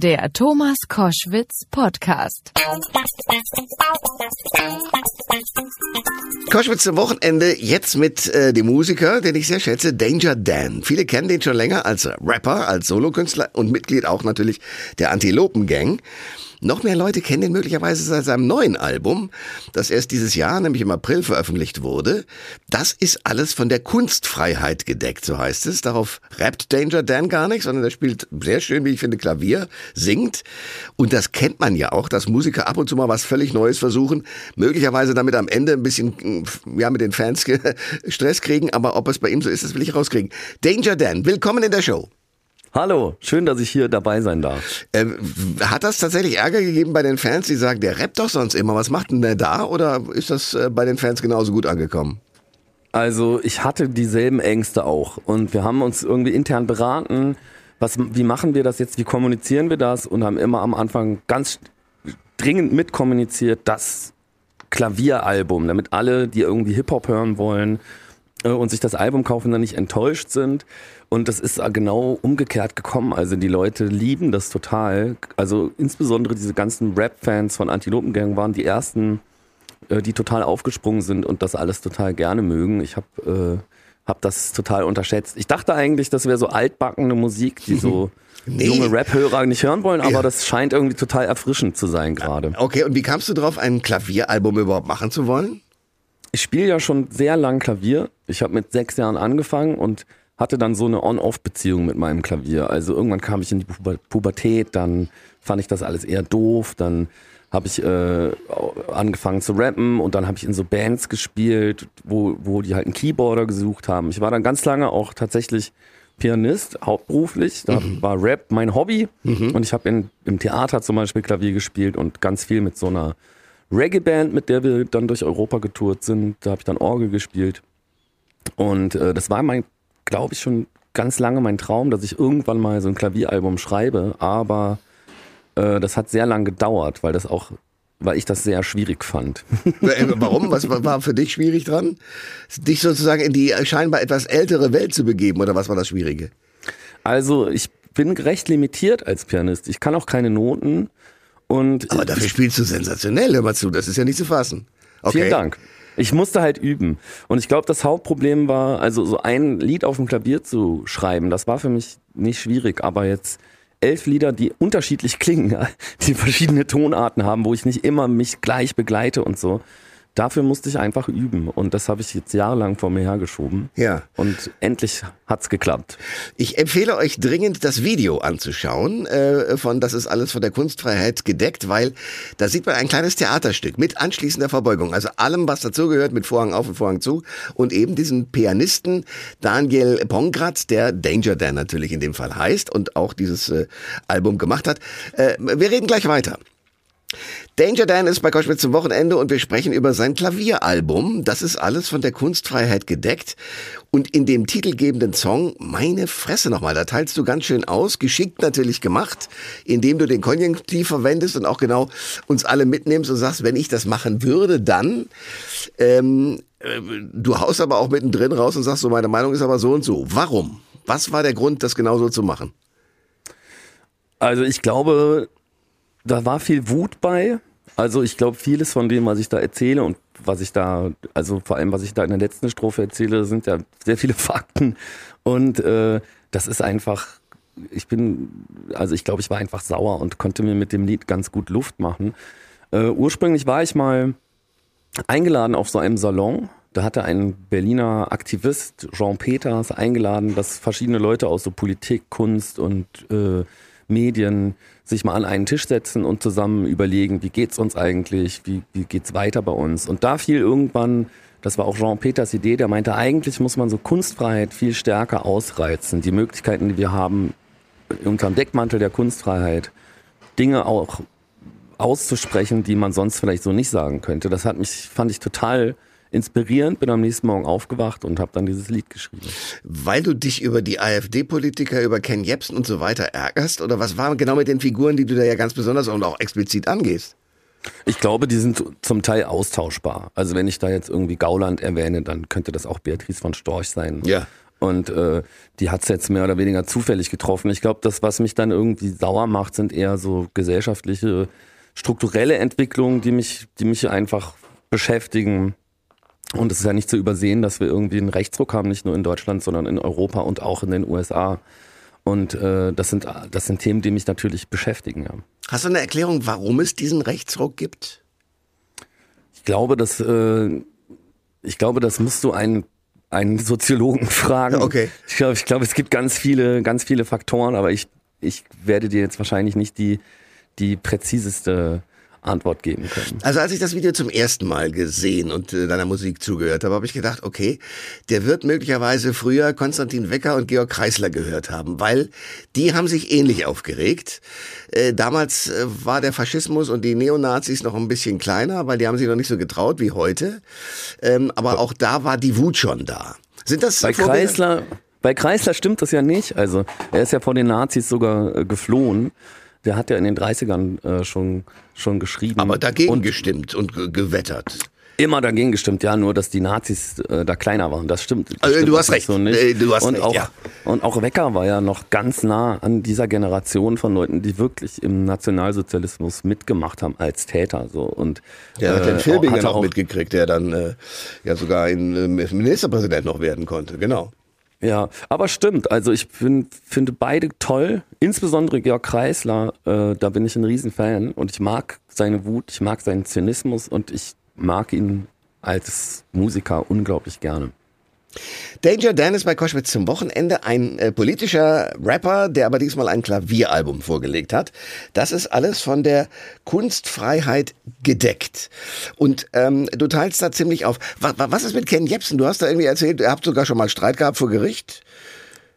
Der Thomas Koschwitz Podcast. Koschwitz zum Wochenende jetzt mit äh, dem Musiker, den ich sehr schätze, Danger Dan. Viele kennen den schon länger als Rapper, als Solokünstler und Mitglied auch natürlich der Antilopen Gang. Noch mehr Leute kennen ihn möglicherweise seit seinem neuen Album, das erst dieses Jahr, nämlich im April, veröffentlicht wurde. Das ist alles von der Kunstfreiheit gedeckt, so heißt es. Darauf rappt Danger Dan gar nicht, sondern er spielt sehr schön, wie ich finde, Klavier, singt. Und das kennt man ja auch, dass Musiker ab und zu mal was völlig Neues versuchen, möglicherweise damit am Ende ein bisschen, ja, mit den Fans Stress kriegen, aber ob es bei ihm so ist, das will ich rauskriegen. Danger Dan, willkommen in der Show. Hallo, schön, dass ich hier dabei sein darf. Äh, hat das tatsächlich Ärger gegeben bei den Fans, die sagen, der rappt doch sonst immer, was macht denn der da? Oder ist das äh, bei den Fans genauso gut angekommen? Also ich hatte dieselben Ängste auch und wir haben uns irgendwie intern beraten, was, wie machen wir das jetzt, wie kommunizieren wir das und haben immer am Anfang ganz dringend mitkommuniziert, das Klavieralbum, damit alle, die irgendwie Hip-Hop hören wollen und sich das Album kaufen, dann nicht enttäuscht sind. Und das ist genau umgekehrt gekommen. Also die Leute lieben das total. Also insbesondere diese ganzen Rap-Fans von Antilopen Gang waren die ersten, äh, die total aufgesprungen sind und das alles total gerne mögen. Ich habe äh, hab das total unterschätzt. Ich dachte eigentlich, das wäre so altbackene Musik, die so nee. junge Rap-Hörer nicht hören wollen, aber ja. das scheint irgendwie total erfrischend zu sein gerade. Okay, und wie kamst du drauf, ein Klavieralbum überhaupt machen zu wollen? Ich spiele ja schon sehr lang Klavier. Ich habe mit sechs Jahren angefangen und hatte dann so eine On-Off-Beziehung mit meinem Klavier. Also irgendwann kam ich in die Pubertät, dann fand ich das alles eher doof, dann habe ich äh, angefangen zu rappen und dann habe ich in so Bands gespielt, wo, wo die halt einen Keyboarder gesucht haben. Ich war dann ganz lange auch tatsächlich Pianist, hauptberuflich. Da mhm. war Rap mein Hobby mhm. und ich habe im Theater zum Beispiel Klavier gespielt und ganz viel mit so einer Reggae-Band, mit der wir dann durch Europa getourt sind. Da habe ich dann Orgel gespielt. Und äh, das war mein glaube ich, schon ganz lange mein Traum, dass ich irgendwann mal so ein Klavieralbum schreibe, aber äh, das hat sehr lange gedauert, weil das auch weil ich das sehr schwierig fand. Äh, warum? Was war für dich schwierig dran? Dich sozusagen in die scheinbar etwas ältere Welt zu begeben oder was war das Schwierige? Also ich bin recht limitiert als Pianist. Ich kann auch keine Noten und. Aber dafür spielst du sensationell, hör mal zu, das ist ja nicht zu fassen. Okay. Vielen Dank. Ich musste halt üben. Und ich glaube, das Hauptproblem war, also so ein Lied auf dem Klavier zu schreiben, das war für mich nicht schwierig, aber jetzt elf Lieder, die unterschiedlich klingen, die verschiedene Tonarten haben, wo ich nicht immer mich gleich begleite und so dafür musste ich einfach üben und das habe ich jetzt jahrelang vor mir hergeschoben. Ja. Und endlich hat's geklappt. Ich empfehle euch dringend das Video anzuschauen äh, von Das ist alles von der Kunstfreiheit gedeckt, weil da sieht man ein kleines Theaterstück mit anschließender Verbeugung, also allem, was dazugehört, mit Vorhang auf und Vorhang zu und eben diesen Pianisten Daniel Pongratz, der Danger Dan natürlich in dem Fall heißt und auch dieses äh, Album gemacht hat. Äh, wir reden gleich weiter. Danger Dan ist bei Koschwitz zum Wochenende und wir sprechen über sein Klavieralbum. Das ist alles von der Kunstfreiheit gedeckt. Und in dem titelgebenden Song, meine Fresse nochmal, da teilst du ganz schön aus, geschickt natürlich gemacht, indem du den Konjunktiv verwendest und auch genau uns alle mitnimmst und sagst, wenn ich das machen würde, dann. Ähm, äh, du haust aber auch mittendrin raus und sagst so, meine Meinung ist aber so und so. Warum? Was war der Grund, das genauso zu machen? Also ich glaube, da war viel Wut bei. Also ich glaube, vieles von dem, was ich da erzähle und was ich da, also vor allem, was ich da in der letzten Strophe erzähle, sind ja sehr viele Fakten. Und äh, das ist einfach, ich bin, also ich glaube, ich war einfach sauer und konnte mir mit dem Lied ganz gut Luft machen. Äh, ursprünglich war ich mal eingeladen auf so einem Salon. Da hatte ein Berliner Aktivist, Jean Peters, eingeladen, dass verschiedene Leute aus so Politik, Kunst und äh, Medien sich mal an einen Tisch setzen und zusammen überlegen, wie geht's uns eigentlich, wie, wie geht's weiter bei uns. Und da fiel irgendwann, das war auch Jean Peters Idee, der meinte, eigentlich muss man so Kunstfreiheit viel stärker ausreizen. Die Möglichkeiten, die wir haben, unter dem Deckmantel der Kunstfreiheit, Dinge auch auszusprechen, die man sonst vielleicht so nicht sagen könnte. Das hat mich, fand ich total inspirierend, bin am nächsten Morgen aufgewacht und habe dann dieses Lied geschrieben. Weil du dich über die AfD-Politiker, über Ken Jebsen und so weiter ärgerst? Oder was war genau mit den Figuren, die du da ja ganz besonders und auch explizit angehst? Ich glaube, die sind zum Teil austauschbar. Also wenn ich da jetzt irgendwie Gauland erwähne, dann könnte das auch Beatrice von Storch sein. Ja. Und äh, die hat's jetzt mehr oder weniger zufällig getroffen. Ich glaube, das, was mich dann irgendwie sauer macht, sind eher so gesellschaftliche, strukturelle Entwicklungen, die mich, die mich einfach beschäftigen. Und es ist ja nicht zu übersehen, dass wir irgendwie einen Rechtsruck haben, nicht nur in Deutschland, sondern in Europa und auch in den USA. Und äh, das, sind, das sind Themen, die mich natürlich beschäftigen. Ja. Hast du eine Erklärung, warum es diesen Rechtsruck gibt? Ich glaube, dass äh, ich glaube, das musst du einen einen Soziologen fragen. Okay. Ich glaube, ich glaube, es gibt ganz viele, ganz viele Faktoren, aber ich, ich werde dir jetzt wahrscheinlich nicht die, die präziseste Antwort geben können. Also als ich das Video zum ersten Mal gesehen und äh, deiner Musik zugehört habe, habe ich gedacht, okay, der wird möglicherweise früher Konstantin Wecker und Georg Kreisler gehört haben, weil die haben sich ähnlich aufgeregt. Äh, damals äh, war der Faschismus und die Neonazis noch ein bisschen kleiner, weil die haben sich noch nicht so getraut wie heute. Ähm, aber auch da war die Wut schon da. Sind das bei Vorbilder? Kreisler? Bei Kreisler stimmt das ja nicht. Also er ist ja vor den Nazis sogar geflohen der hat ja in den 30ern äh, schon, schon geschrieben. Aber dagegen und gestimmt und ge gewettert. Immer dagegen gestimmt, ja, nur dass die Nazis äh, da kleiner waren. Das stimmt. Das also, stimmt du hast recht. So nicht. Äh, du hast und recht, auch, ja. Und auch Wecker war ja noch ganz nah an dieser Generation von Leuten, die wirklich im Nationalsozialismus mitgemacht haben als Täter. So. Und, der hat den äh, Filbinger hatte noch auch- mitgekriegt, der dann äh, ja sogar ein äh, Ministerpräsident noch werden konnte. Genau. Ja, aber stimmt. Also ich finde beide toll. Insbesondere Georg Kreisler, äh, da bin ich ein Riesenfan. Und ich mag seine Wut, ich mag seinen Zynismus und ich mag ihn als Musiker unglaublich gerne. Danger Dan ist bei Koschwitz zum Wochenende ein äh, politischer Rapper, der aber diesmal ein Klavieralbum vorgelegt hat. Das ist alles von der Kunstfreiheit gedeckt. Und ähm, du teilst da ziemlich auf. Was, was ist mit Ken Jebsen? Du hast da irgendwie erzählt, ihr habt sogar schon mal Streit gehabt vor Gericht.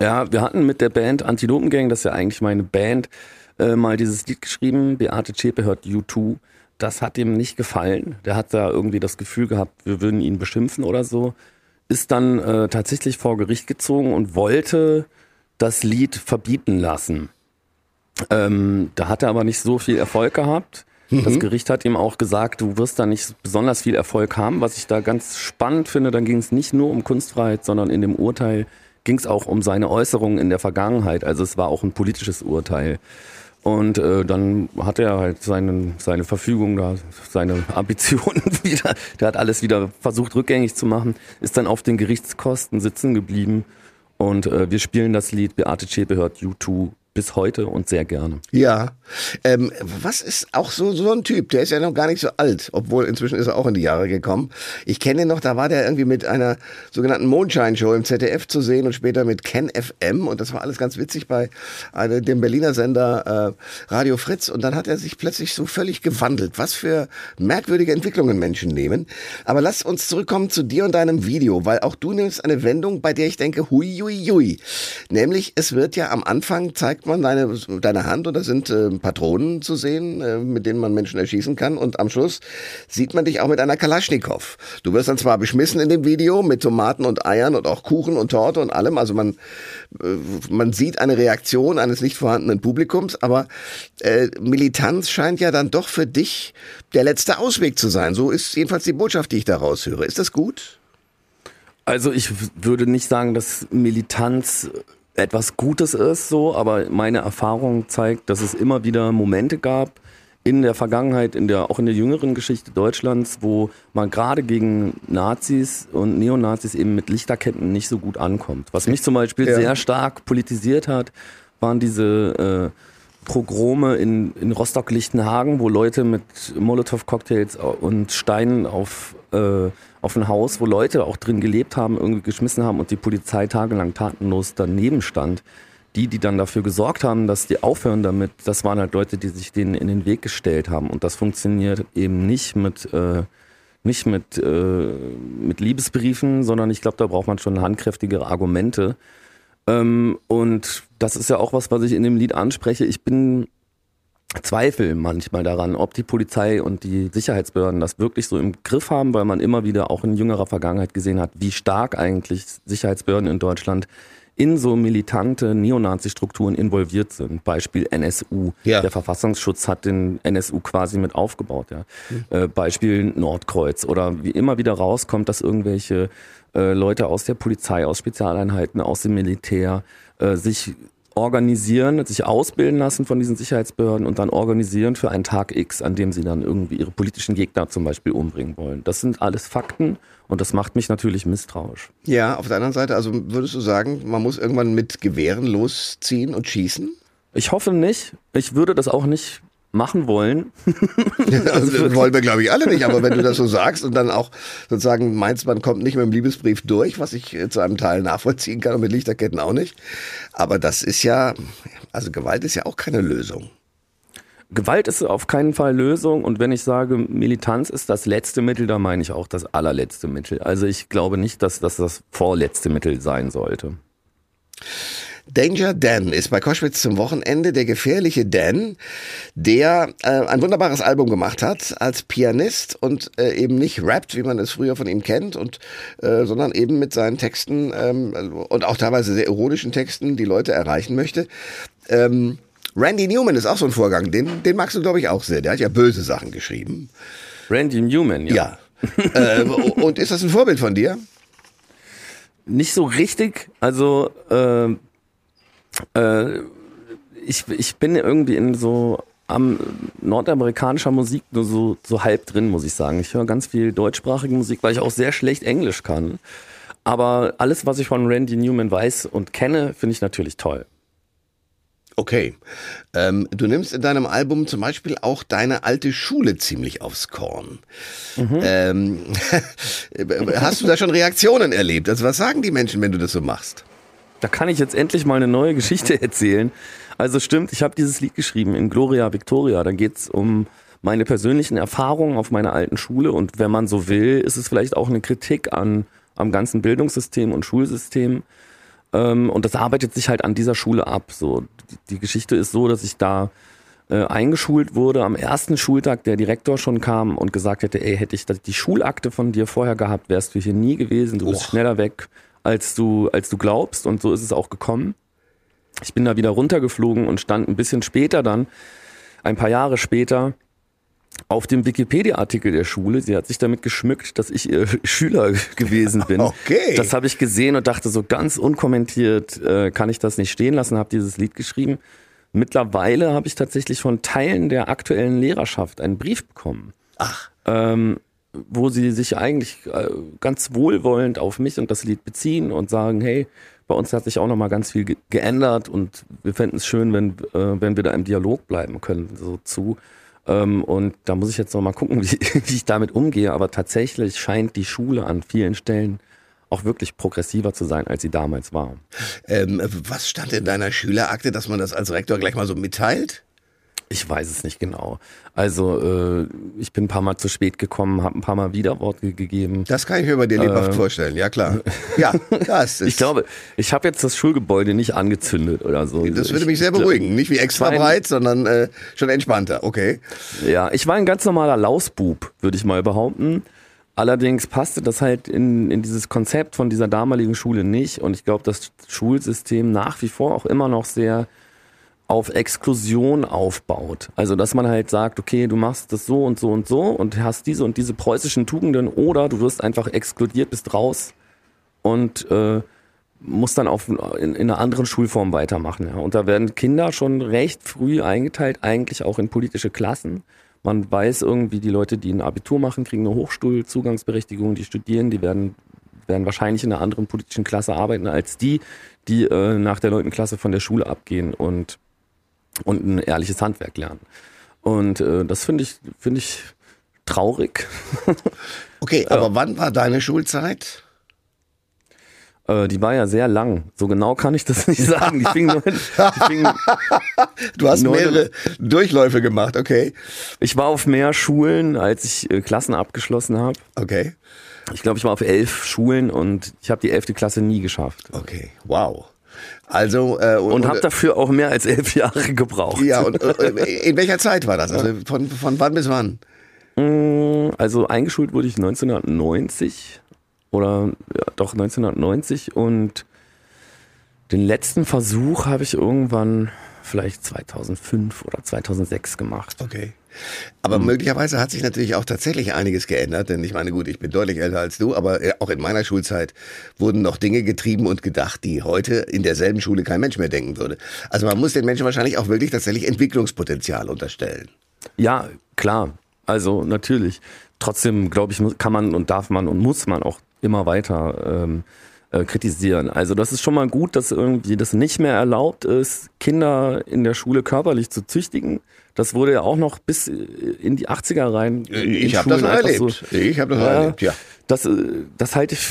Ja, wir hatten mit der Band Antilopengang, das ist ja eigentlich meine Band, äh, mal dieses Lied geschrieben. Beate Zschäpe hört U2. Das hat ihm nicht gefallen. Der hat da irgendwie das Gefühl gehabt, wir würden ihn beschimpfen oder so. Ist dann äh, tatsächlich vor Gericht gezogen und wollte das Lied verbieten lassen. Ähm, da hat er aber nicht so viel Erfolg gehabt. Das Gericht hat ihm auch gesagt, du wirst da nicht besonders viel Erfolg haben. Was ich da ganz spannend finde, dann ging es nicht nur um Kunstfreiheit, sondern in dem Urteil ging es auch um seine Äußerungen in der Vergangenheit. Also es war auch ein politisches Urteil. Und äh, dann hat er halt seine, seine Verfügung da, seine Ambitionen wieder, der hat alles wieder versucht rückgängig zu machen, ist dann auf den Gerichtskosten sitzen geblieben. Und äh, wir spielen das Lied Beate Zschäpe hört U2 bis heute und sehr gerne. Ja. Ähm, was ist auch so, so ein Typ? Der ist ja noch gar nicht so alt, obwohl inzwischen ist er auch in die Jahre gekommen. Ich kenne ihn noch, da war der irgendwie mit einer sogenannten Mondschein-Show im ZDF zu sehen und später mit Ken FM und das war alles ganz witzig bei äh, dem Berliner Sender äh, Radio Fritz und dann hat er sich plötzlich so völlig gewandelt. Was für merkwürdige Entwicklungen Menschen nehmen. Aber lass uns zurückkommen zu dir und deinem Video, weil auch du nimmst eine Wendung, bei der ich denke, hui, hui, hui. Nämlich, es wird ja am Anfang zeigt man deine, deine Hand und da sind äh, Patronen zu sehen, äh, mit denen man Menschen erschießen kann. Und am Schluss sieht man dich auch mit einer Kalaschnikow. Du wirst dann zwar beschmissen in dem Video mit Tomaten und Eiern und auch Kuchen und Torte und allem. Also man, äh, man sieht eine Reaktion eines nicht vorhandenen Publikums, aber äh, Militanz scheint ja dann doch für dich der letzte Ausweg zu sein. So ist jedenfalls die Botschaft, die ich daraus höre. Ist das gut? Also ich würde nicht sagen, dass Militanz etwas Gutes ist, so, aber meine Erfahrung zeigt, dass es immer wieder Momente gab in der Vergangenheit, in der auch in der jüngeren Geschichte Deutschlands, wo man gerade gegen Nazis und Neonazis eben mit Lichterketten nicht so gut ankommt. Was mich zum Beispiel Ja. sehr stark politisiert hat, waren diese äh, Pogrome in, in Rostock-Lichtenhagen, wo Leute mit Molotow-Cocktails und Steinen auf, äh, auf ein Haus, wo Leute auch drin gelebt haben, irgendwie geschmissen haben und die Polizei tagelang tatenlos daneben stand. Die, die dann dafür gesorgt haben, dass die aufhören damit, das waren halt Leute, die sich denen in den Weg gestellt haben. Und das funktioniert eben nicht mit, äh, nicht mit, äh, mit Liebesbriefen, sondern ich glaube, da braucht man schon handkräftigere Argumente. Ähm, und das ist ja auch was, was ich in dem Lied anspreche. Ich bin Zweifel manchmal daran, ob die Polizei und die Sicherheitsbehörden das wirklich so im Griff haben, weil man immer wieder auch in jüngerer Vergangenheit gesehen hat, wie stark eigentlich Sicherheitsbehörden in Deutschland in so militante Neonazi-Strukturen involviert sind. Beispiel NSU. Ja. Der Verfassungsschutz hat den NSU quasi mit aufgebaut. Ja. Äh, Beispiel Nordkreuz. Oder wie immer wieder rauskommt, dass irgendwelche äh, Leute aus der Polizei, aus Spezialeinheiten, aus dem Militär äh, sich organisieren, sich ausbilden lassen von diesen Sicherheitsbehörden und dann organisieren für einen Tag X, an dem sie dann irgendwie ihre politischen Gegner zum Beispiel umbringen wollen. Das sind alles Fakten und das macht mich natürlich misstrauisch. Ja, auf der anderen Seite, also würdest du sagen, man muss irgendwann mit Gewehren losziehen und schießen? Ich hoffe nicht. Ich würde das auch nicht machen wollen. Also, das wollen wir, glaube ich, alle nicht. Aber wenn du das so sagst und dann auch sozusagen meinst, man kommt nicht mit dem Liebesbrief durch, was ich zu einem Teil nachvollziehen kann und mit Lichterketten auch nicht. Aber das ist ja, also Gewalt ist ja auch keine Lösung. Gewalt ist auf keinen Fall Lösung und wenn ich sage, Militanz ist das letzte Mittel, dann meine ich auch das allerletzte Mittel. Also ich glaube nicht, dass das das vorletzte Mittel sein sollte. Danger Dan ist bei Koschwitz zum Wochenende der gefährliche Dan, der äh, ein wunderbares Album gemacht hat als Pianist und äh, eben nicht rappt, wie man es früher von ihm kennt, und äh, sondern eben mit seinen Texten ähm, und auch teilweise sehr ironischen Texten die Leute erreichen möchte. Ähm, Randy Newman ist auch so ein Vorgang, den, den magst du, glaube ich, auch sehr. Der hat ja böse Sachen geschrieben. Randy Newman, ja. Ja. äh, und ist das ein Vorbild von dir? Nicht so richtig. Also äh, äh, ich, ich bin irgendwie in so am nordamerikanischer Musik nur so, so halb drin, muss ich sagen. Ich höre ganz viel deutschsprachige Musik, weil ich auch sehr schlecht Englisch kann. Aber alles, was ich von Randy Newman weiß und kenne, finde ich natürlich toll. Okay. Ähm, du nimmst in deinem Album zum Beispiel auch deine alte Schule ziemlich aufs Korn. Ähm, hast du da schon Reaktionen erlebt? Also was sagen die Menschen, wenn du das so machst? Da kann ich jetzt endlich mal eine neue Geschichte erzählen. Also stimmt, ich habe dieses Lied geschrieben in Gloria Victoria. Da geht's um meine persönlichen Erfahrungen auf meiner alten Schule und wenn man so will, ist es vielleicht auch eine Kritik an am ganzen Bildungssystem und Schulsystem. Ähm, und das arbeitet sich halt an dieser Schule ab. So die, Geschichte ist so, dass ich da äh, eingeschult wurde am ersten Schultag, der Direktor schon kam und gesagt hätte, ey, hätte ich die Schulakte von dir vorher gehabt, wärst du hier nie gewesen. Du bist Och. schneller weg, als du als du glaubst. Und so ist es auch gekommen. Ich bin da wieder runtergeflogen und stand ein bisschen später dann, ein paar Jahre später, auf dem Wikipedia-Artikel der Schule. Sie hat sich damit geschmückt, dass ich ihr Schüler gewesen bin. Okay. Das habe ich gesehen und dachte so ganz unkommentiert, äh, kann ich das nicht stehen lassen, habe dieses Lied geschrieben. Mittlerweile habe ich tatsächlich von Teilen der aktuellen Lehrerschaft einen Brief bekommen. Ach. Ähm, wo sie sich eigentlich äh, ganz wohlwollend auf mich und das Lied beziehen und sagen, hey, bei uns hat sich auch noch mal ganz viel ge geändert und wir fänden es schön, wenn, äh, wenn wir da im Dialog bleiben können, so zu. Ähm, und da muss ich jetzt noch mal gucken, wie, wie ich damit umgehe. Aber tatsächlich scheint die Schule an vielen Stellen auch wirklich progressiver zu sein, als sie damals war. Ähm, was stand in deiner Schülerakte, dass man das als Rektor gleich mal so mitteilt? Ich weiß es nicht genau. Also äh, ich bin ein paar Mal zu spät gekommen, habe ein paar Mal Widerworte gegeben. Das kann ich mir bei dir lebhaft vorstellen, ja klar. Ja, das ist. Ich glaube, ich habe jetzt das Schulgebäude nicht angezündet oder so. Das würde Ich- mich sehr beruhigen. Nicht wie extra Mein- breit, sondern äh, schon entspannter. Okay. Ja, ich war ein ganz normaler Lausbub, würde ich mal behaupten. Allerdings passte das halt in, in dieses Konzept von dieser damaligen Schule nicht. Und ich glaube, das Schulsystem nach wie vor auch immer noch sehr auf Exklusion aufbaut. Also, dass man halt sagt, okay, du machst das so und so und so und hast diese und diese preußischen Tugenden oder du wirst einfach exkludiert, bist raus und äh, musst dann auf, in, in einer anderen Schulform weitermachen. Ja. Und da werden Kinder schon recht früh eingeteilt, eigentlich auch in politische Klassen. Man weiß irgendwie, die Leute, die ein Abitur machen, kriegen eine Hochschulzugangsberechtigung, die studieren, die werden, werden wahrscheinlich in einer anderen politischen Klasse arbeiten als die, die äh, nach der neunten Klasse von der Schule abgehen und, und ein ehrliches Handwerk lernen. Und äh, das finde ich, finde ich traurig. Okay, aber wann war deine Schulzeit? Äh, die war ja sehr lang. So genau kann ich das nicht sagen. Die fing, nur, die fing, Du hast mehrere Durchläufe gemacht, okay. ich war auf mehr Schulen, als ich äh, Klassen abgeschlossen habe. Okay. Ich glaube, ich war auf elf Schulen und ich habe die elfte Klasse nie geschafft. Okay. Wow. Also, äh, Und habe dafür auch mehr als elf Jahre gebraucht. Ja, und äh, in welcher Zeit war das? Also von, von wann bis wann? Also eingeschult wurde ich 1990 oder ja, doch 1990 und Den letzten Versuch habe ich irgendwann vielleicht 2005 oder 2006 gemacht. Okay. Aber mhm. möglicherweise hat sich natürlich auch tatsächlich einiges geändert, denn ich meine, gut, ich bin deutlich älter als du, aber äh, auch in meiner Schulzeit wurden noch Dinge getrieben und gedacht, die heute in derselben Schule kein Mensch mehr denken würde. Also man muss den Menschen wahrscheinlich auch wirklich tatsächlich Entwicklungspotenzial unterstellen. Ja, klar. Also natürlich. Trotzdem, glaube ich, kann man und darf man und muss man auch immer weiter ähm, äh, kritisieren. Also das ist schon mal gut, dass irgendwie das nicht mehr erlaubt ist, Kinder in der Schule körperlich zu züchtigen. Das wurde ja auch noch bis in die 80er rein. Ich habe das erlebt. So, ich habe das ja, erlebt, ja. Das, äh, das halte ich,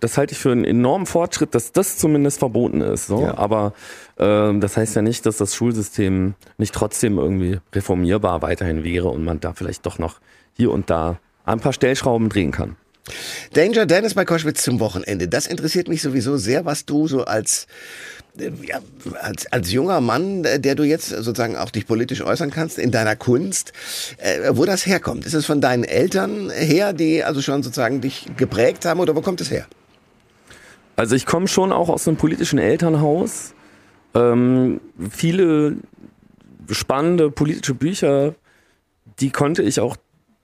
das halte ich für einen enormen Fortschritt, dass das zumindest verboten ist. So. Ja. Aber äh, das heißt ja nicht, dass das Schulsystem nicht trotzdem irgendwie reformierbar weiterhin wäre und man da vielleicht doch noch hier und da ein paar Stellschrauben drehen kann. Danger Dennis bei Koschwitz zum Wochenende. Das interessiert mich sowieso sehr, was du so als äh, ja, als, als junger Mann, äh, der du jetzt sozusagen auch dich politisch äußern kannst in deiner Kunst, äh, wo das herkommt. Ist es von deinen Eltern her, die also schon sozusagen dich geprägt haben oder wo kommt es her? Also ich komme schon auch aus einem politischen Elternhaus. Ähm, viele spannende politische Bücher, die konnte ich auch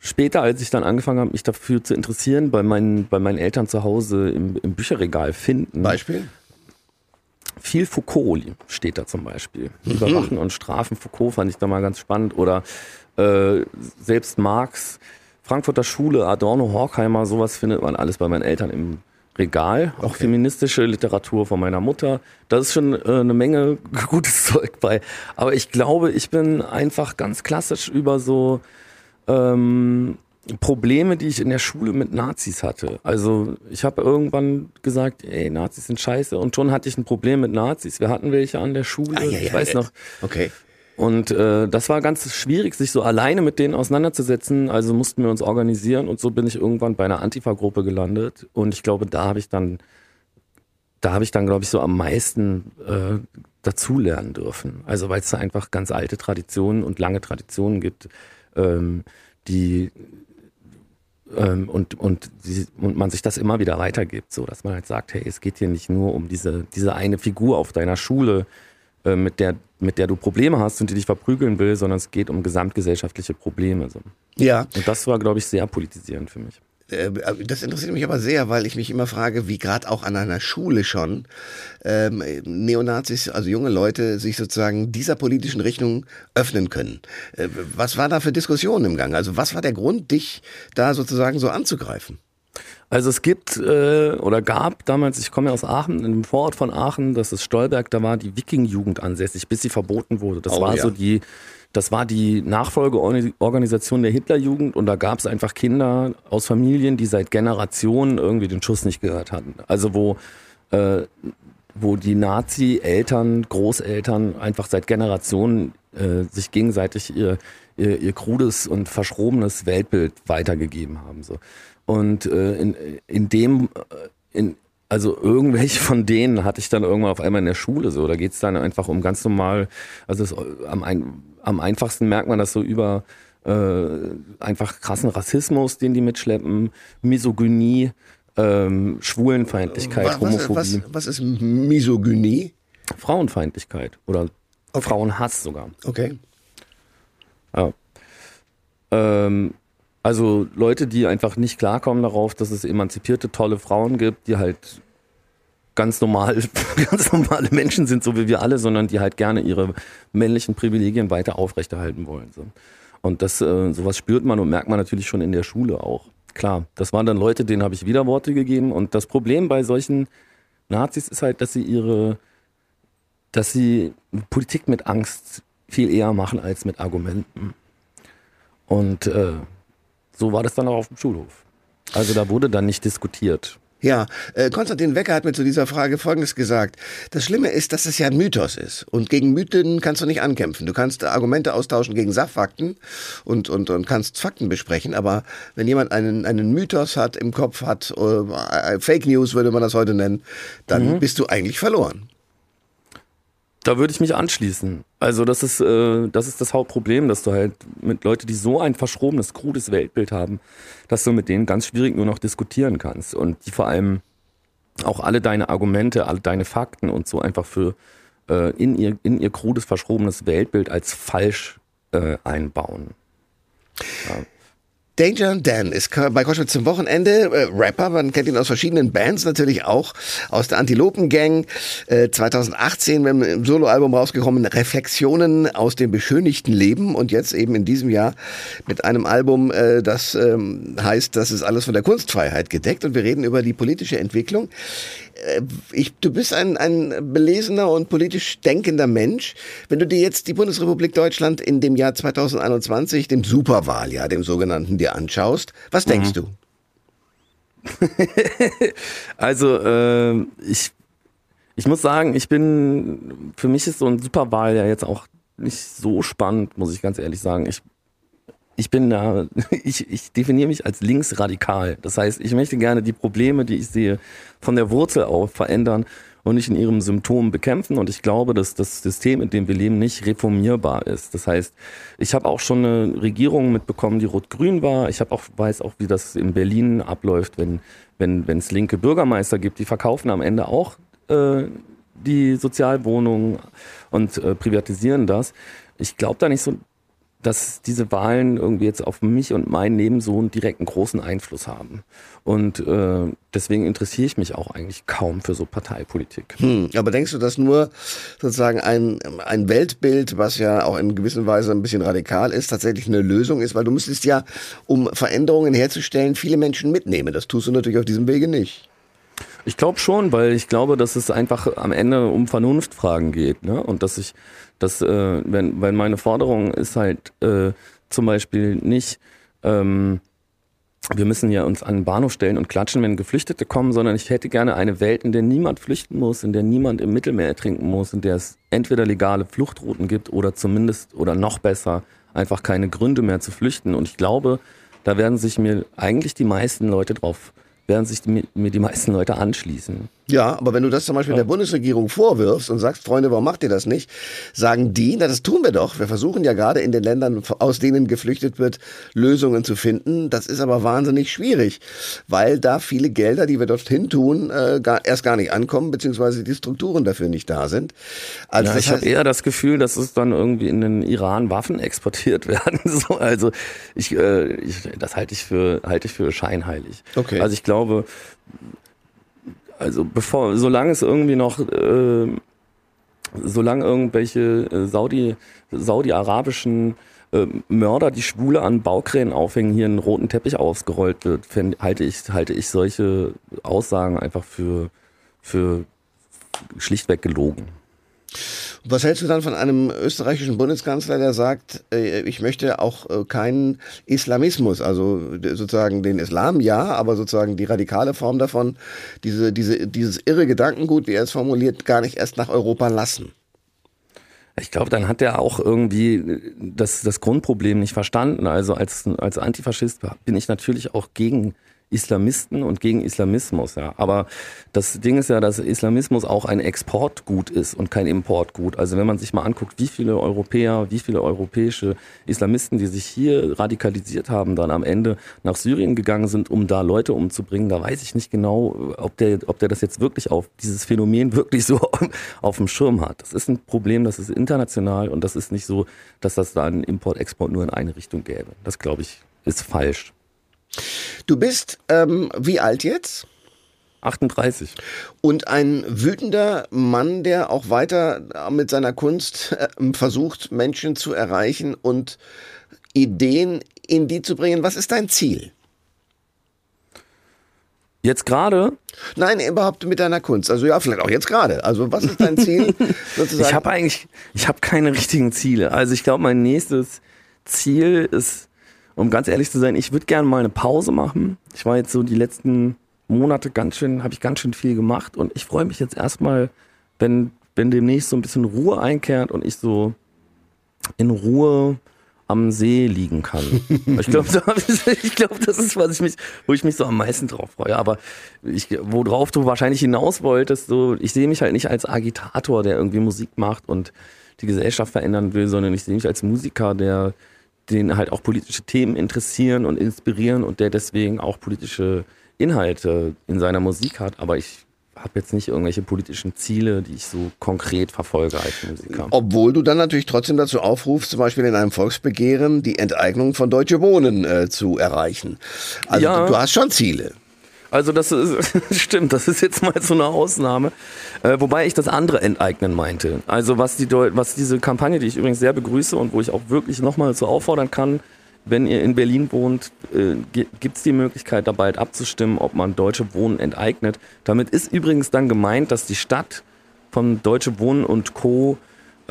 später, als ich dann angefangen habe, mich dafür zu interessieren, bei meinen, bei meinen Eltern zu Hause im, im Bücherregal finden. Beispiel? Viel Foucault steht da zum Beispiel. Mhm. Überwachen und Strafen Foucault fand ich da mal ganz spannend. Oder äh, selbst Marx, Frankfurter Schule, Adorno, Horkheimer, sowas findet man alles bei meinen Eltern im Regal. Auch okay. feministische Literatur von meiner Mutter. Da ist schon äh, eine Menge gutes Zeug bei. Aber ich glaube, ich bin einfach ganz klassisch über so ähm, Probleme, die ich in der Schule mit Nazis hatte. Also ich habe irgendwann gesagt, ey, Nazis sind scheiße und schon hatte ich ein Problem mit Nazis. Wir hatten welche an der Schule, ah, ja, ich ja, weiß ja. noch. Okay. Und äh, das war ganz schwierig, sich so alleine mit denen auseinanderzusetzen. Also mussten wir uns organisieren und so bin ich irgendwann bei einer Antifa-Gruppe gelandet. Und ich glaube, da habe ich dann, da habe ich dann, glaube ich, so am meisten äh, dazulernen dürfen. Also weil es da einfach ganz alte Traditionen und lange Traditionen gibt ähm, die ähm, und, und, die, und man sich das immer wieder weitergibt, so dass man halt sagt, hey, es geht hier nicht nur um diese, diese eine Figur auf deiner Schule, äh, mit, der, mit der du Probleme hast und die dich verprügeln will, sondern es geht um gesamtgesellschaftliche Probleme. So. Ja. Und das war, glaube ich, sehr politisierend für mich. Äh, das interessiert mich aber sehr, weil ich mich immer frage, wie gerade auch an einer Schule schon ähm, Neonazis, also junge Leute, sich sozusagen dieser politischen Richtung öffnen können. Äh, was war da für Diskussionen im Gang? Also was war der Grund, dich da sozusagen so anzugreifen? Also es gibt äh, oder gab damals, ich komme ja aus Aachen, in einem Vorort von Aachen, das ist Stolberg, da war die Wiking-Jugend ansässig, bis sie verboten wurde. Das oh, war ja. so die das war die Nachfolgeorganisation der Hitlerjugend und da gab es einfach Kinder aus Familien, die seit Generationen irgendwie den Schuss nicht gehört hatten. Also wo, äh, wo die Nazi-Eltern, Großeltern einfach seit Generationen äh, sich gegenseitig ihr, ihr, ihr krudes und verschrobenes Weltbild weitergegeben haben. So. Und äh, in, in dem, äh, in, also irgendwelche von denen hatte ich dann irgendwann auf einmal in der Schule so. Da geht's dann einfach um ganz normal, also es, am, ein, am einfachsten merkt man das so über äh, einfach krassen Rassismus, den die mitschleppen, Misogynie, ähm, Schwulenfeindlichkeit, was, Homophobie. Was, was ist Misogynie? Frauenfeindlichkeit oder okay. Frauenhass sogar. Okay. Ja. Ähm, also Leute, die einfach nicht klarkommen darauf, dass es emanzipierte, tolle Frauen gibt, die halt ganz normal, ganz normale Menschen sind, so wie wir alle, sondern die halt gerne ihre männlichen Privilegien weiter aufrechterhalten wollen. Und das, äh, sowas spürt man und merkt man natürlich schon in der Schule auch. Klar, das waren dann Leute, denen habe ich Widerworte gegeben. Und das Problem bei solchen Nazis ist halt, dass sie ihre, dass sie Politik mit Angst viel eher machen als mit Argumenten. Und äh, so war das dann auch auf dem Schulhof. Also da wurde dann nicht diskutiert. Ja, äh, Konstantin Wecker hat mir zu dieser Frage Folgendes gesagt. Das Schlimme ist, dass es ja ein Mythos ist. Und gegen Mythen kannst du nicht ankämpfen. Du kannst Argumente austauschen gegen Sachfakten und, und, und kannst Fakten besprechen. Aber wenn jemand einen, einen Mythos hat, im Kopf hat, äh, Fake News würde man das heute nennen, dann mhm. bist du eigentlich verloren. Da würde ich mich anschließen. Also das ist, äh, das ist das Hauptproblem, dass du halt mit Leuten, die so ein verschrobenes, krudes Weltbild haben, dass du mit denen ganz schwierig nur noch diskutieren kannst und die vor allem auch alle deine Argumente, alle deine Fakten und so einfach für äh, in ihr in ihr krudes, verschrobenes Weltbild als falsch äh, einbauen. Ja. Danger Dan ist bei Koschwitz zum Wochenende. Äh, Rapper, man kennt ihn aus verschiedenen Bands natürlich auch, aus der Antilopen Gang, äh, 2018 mit einem Soloalbum rausgekommen, Reflexionen aus dem beschönigten Leben. Und jetzt eben in diesem Jahr mit einem Album, äh, das ähm, heißt, das ist alles von der Kunstfreiheit gedeckt. Und wir reden über die politische Entwicklung. Äh, ich, du bist ein, ein belesener und politisch denkender Mensch. Wenn du dir jetzt die Bundesrepublik Deutschland in dem Jahr 2021, dem Superwahljahr, dem sogenannten, dir anschaust, was denkst mhm. du? also äh, ich, ich muss sagen, ich bin, für mich ist so ein Superwahljahr jetzt auch nicht so spannend, muss ich ganz ehrlich sagen. Ich ich bin da, ich, ich definiere mich als linksradikal. Das heißt, ich möchte gerne die Probleme, die ich sehe, von der Wurzel auf verändern und nicht in ihrem Symptom bekämpfen. Und ich glaube, dass das System, in dem wir leben, nicht reformierbar ist. Das heißt, ich habe auch schon eine Regierung mitbekommen, die rot-grün war. Ich habe auch weiß auch, wie das in Berlin abläuft, wenn wenn wenn es linke Bürgermeister gibt, die verkaufen am Ende auch äh, die Sozialwohnungen und äh, privatisieren das. Ich glaube da nicht so dass diese Wahlen irgendwie jetzt auf mich und mein Leben so einen direkten großen Einfluss haben. Und äh, deswegen interessiere ich mich auch eigentlich kaum für so Parteipolitik. Hm, aber denkst du, dass nur sozusagen ein, ein Weltbild, was ja auch in gewisser Weise ein bisschen radikal ist, tatsächlich eine Lösung ist? Weil du müsstest ja, um Veränderungen herzustellen, viele Menschen mitnehmen. Das tust du natürlich auf diesem Wege nicht. Ich glaube schon, weil ich glaube, dass es einfach am Ende um Vernunftfragen geht. Ne? Und dass ich dass, äh, wenn, weil meine Forderung ist halt äh, zum Beispiel nicht, ähm, wir müssen ja uns an den Bahnhof stellen und klatschen, wenn Geflüchtete kommen, sondern ich hätte gerne eine Welt, in der niemand flüchten muss, in der niemand im Mittelmeer ertrinken muss, in der es entweder legale Fluchtrouten gibt oder zumindest oder noch besser einfach keine Gründe mehr zu flüchten. Und ich glaube, da werden sich mir eigentlich die meisten Leute drauf werden sich mir die meisten Leute anschließen. Ja, aber wenn du das zum Beispiel ja. der Bundesregierung vorwirfst und sagst, Freunde, warum macht ihr das nicht? Sagen die, na das tun wir doch. Wir versuchen ja gerade in den Ländern, aus denen geflüchtet wird, Lösungen zu finden. Das ist aber wahnsinnig schwierig, weil da viele Gelder, die wir dorthin tun, äh, gar, erst gar nicht ankommen, beziehungsweise die Strukturen dafür nicht da sind. Also ja, ich habe eher das Gefühl, dass es dann irgendwie in den Iran Waffen exportiert werden. so, also ich, äh, ich, das halte ich für halte ich für scheinheilig. Okay. Also ich glaube, also bevor, solange es irgendwie noch, äh, solange irgendwelche äh, Saudi, saudi-arabischen äh, Mörder, die Schwule an Baukränen aufhängen, hier einen roten Teppich ausgerollt wird, fänd, halte ich, halte ich solche Aussagen einfach für, für schlichtweg gelogen. Was hältst du dann von einem österreichischen Bundeskanzler, der sagt, äh, ich möchte auch äh, keinen Islamismus, also sozusagen den Islam ja, aber sozusagen die radikale Form davon, diese, diese, dieses irre Gedankengut, wie er es formuliert, gar nicht erst nach Europa lassen? Ich glaube, dann hat er auch irgendwie das, das Grundproblem nicht verstanden. Also als, als Antifaschist bin ich natürlich auch gegen Islamisten und gegen Islamismus, ja. Aber das Ding ist ja, dass Islamismus auch ein Exportgut ist und kein Importgut. Also wenn man sich mal anguckt, wie viele Europäer, wie viele europäische Islamisten, die sich hier radikalisiert haben, dann am Ende nach Syrien gegangen sind, um da Leute umzubringen, da weiß ich nicht genau, ob der, ob der das jetzt wirklich auf dieses Phänomen wirklich so auf dem Schirm hat. Das ist ein Problem, das ist international und das ist nicht so, dass das da einen Import-Export nur in eine Richtung gäbe. Das glaube ich ist falsch. Du bist ähm, wie alt jetzt? 38. Und ein wütender Mann, der auch weiter mit seiner Kunst äh, versucht, Menschen zu erreichen und Ideen in die zu bringen. Was ist dein Ziel? Jetzt gerade? Nein, überhaupt mit deiner Kunst. Also ja, vielleicht auch jetzt gerade. Also was ist dein Ziel? sozusagen? Ich habe eigentlich, ich habe keine richtigen Ziele. Also ich glaube, mein nächstes Ziel ist um ganz ehrlich zu sein, ich würde gerne mal eine Pause machen. Ich war jetzt so die letzten Monate ganz schön, habe ich ganz schön viel gemacht und ich freue mich jetzt erstmal, wenn, wenn demnächst so ein bisschen Ruhe einkehrt und ich so in Ruhe am See liegen kann. ich glaube, ich glaube, das ist, was ich mich, wo ich mich so am meisten drauf freue. Aber ich, worauf du wahrscheinlich hinaus wolltest, so, ich sehe mich halt nicht als Agitator, der irgendwie Musik macht und die Gesellschaft verändern will, sondern ich sehe mich als Musiker, der den halt auch politische Themen interessieren und inspirieren und der deswegen auch politische Inhalte in seiner Musik hat. Aber ich habe jetzt nicht irgendwelche politischen Ziele, die ich so konkret verfolge als Musiker. Obwohl du dann natürlich trotzdem dazu aufrufst, zum Beispiel in einem Volksbegehren die Enteignung von Deutsche Wohnen äh, zu erreichen. Also Ja. du, du hast schon Ziele. Also das ist, stimmt, das ist jetzt mal so eine Ausnahme. Äh, wobei ich das andere enteignen meinte. Also was, die, was diese Kampagne, die ich übrigens sehr begrüße und wo ich auch wirklich nochmal so auffordern kann, wenn ihr in Berlin wohnt, äh, gibt es die Möglichkeit, da bald abzustimmen, ob man Deutsche Wohnen enteignet. Damit ist übrigens dann gemeint, dass die Stadt von Deutsche Wohnen und Co.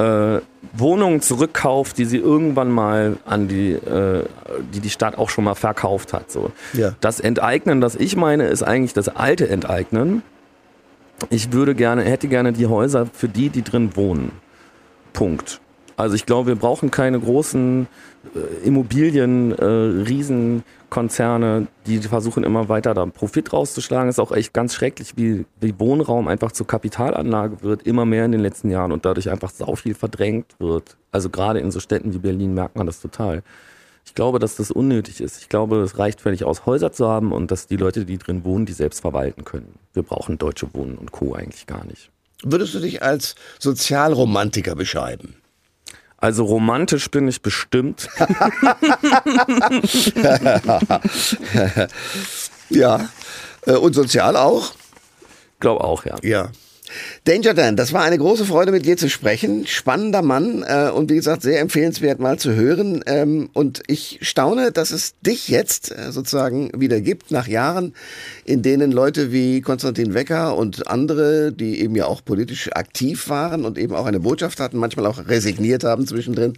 Äh, Wohnungen zurückkauft, die sie irgendwann mal an die, äh, die die Stadt auch schon mal verkauft hat. So. Ja. Das Enteignen, das ich meine, ist eigentlich das alte Enteignen. Ich würde gerne, hätte gerne die Häuser für die, die drin wohnen. Punkt. Also ich glaube, wir brauchen keine großen äh, Immobilien, äh, Riesenkonzerne, die versuchen immer weiter da Profit rauszuschlagen. ist auch echt ganz schrecklich, wie, wie Wohnraum einfach zur Kapitalanlage wird, immer mehr in den letzten Jahren und dadurch einfach sau viel verdrängt wird. Also gerade in so Städten wie Berlin merkt man das total. Ich glaube, dass das unnötig ist. Ich glaube, es reicht völlig aus, Häuser zu haben und dass die Leute, die drin wohnen, die selbst verwalten können. Wir brauchen Deutsche Wohnen und Co. eigentlich gar nicht. Würdest du dich als Sozialromantiker beschreiben? Also romantisch bin ich bestimmt. Ja. Äh, Und sozial auch? Glaube auch, ja. Ja. Danger Dan, das war eine große Freude, mit dir zu sprechen. Spannender Mann äh, und wie gesagt, sehr empfehlenswert mal zu hören. Ähm, und ich staune, dass es dich jetzt äh, sozusagen wieder gibt, nach Jahren, in denen Leute wie Konstantin Wecker und andere, die eben ja auch politisch aktiv waren und eben auch eine Botschaft hatten, manchmal auch resigniert haben zwischendrin,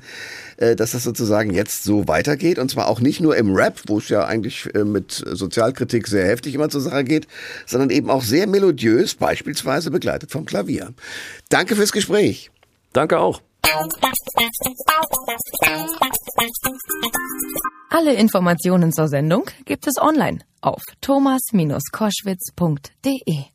dass das sozusagen jetzt so weitergeht. Und zwar auch nicht nur im Rap, wo es ja eigentlich äh, mit Sozialkritik sehr heftig immer zur Sache geht, sondern eben auch sehr melodiös, beispielsweise begleitet vom Klavier. Danke fürs Gespräch. Danke auch. Alle Informationen zur Sendung gibt es online auf thomas-koschwitz.de.